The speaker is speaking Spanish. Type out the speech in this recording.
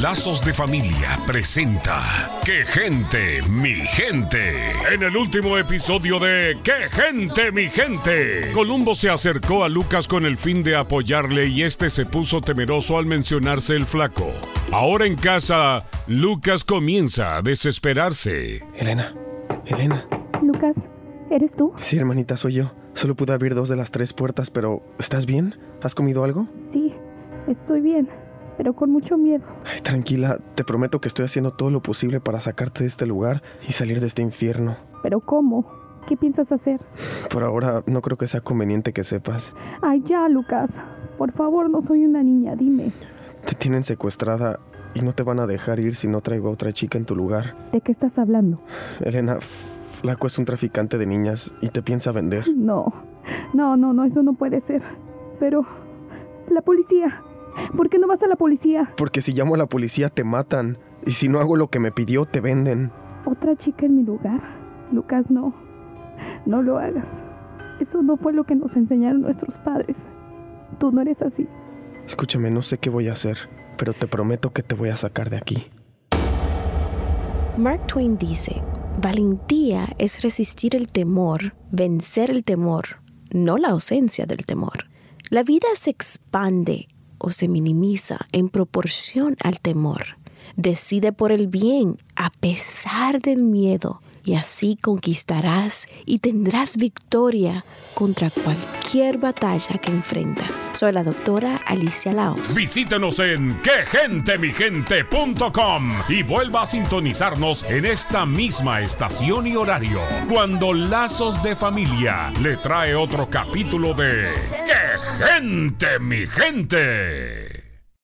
Lazos de Familia presenta ¡Qué gente, mi gente! En el último episodio de ¡Qué gente, mi gente! Columbo se acercó a Lucas con el fin de apoyarle y este se puso temeroso al mencionarse el flaco. Ahora en casa, Lucas comienza a desesperarse. Elena, Elena. Lucas, ¿eres tú? Sí, hermanita, soy yo. Solo pude abrir dos de las tres puertas, pero ¿estás bien? ¿Has comido algo? Sí, estoy bien pero con mucho miedo. Ay, tranquila, te prometo que estoy haciendo todo lo posible para sacarte de este lugar y salir de este infierno. ¿Pero cómo? ¿Qué piensas hacer? Por ahora no creo que sea conveniente que sepas. Ay, ya, Lucas. Por favor, no soy una niña, dime. Te tienen secuestrada y no te van a dejar ir si no traigo a otra chica en tu lugar. ¿De qué estás hablando? Elena, Flaco es un traficante de niñas y te piensa vender. No, no, no, no, eso no puede ser. Pero... La policía. ¿Por qué no vas a la policía? Porque si llamo a la policía te matan. Y si no hago lo que me pidió, te venden. ¿Otra chica en mi lugar? Lucas, no. No lo hagas. Eso no fue lo que nos enseñaron nuestros padres. Tú no eres así. Escúchame, no sé qué voy a hacer, pero te prometo que te voy a sacar de aquí. Mark Twain dice, valentía es resistir el temor, vencer el temor, no la ausencia del temor. La vida se expande o se minimiza en proporción al temor. Decide por el bien a pesar del miedo y así conquistarás y tendrás victoria contra cualquier batalla que enfrentas. Soy la doctora Alicia Laos. Visítenos en quegentemigente.com y vuelva a sintonizarnos en esta misma estación y horario cuando Lazos de Familia le trae otro capítulo de ¡Qué gente, mi gente!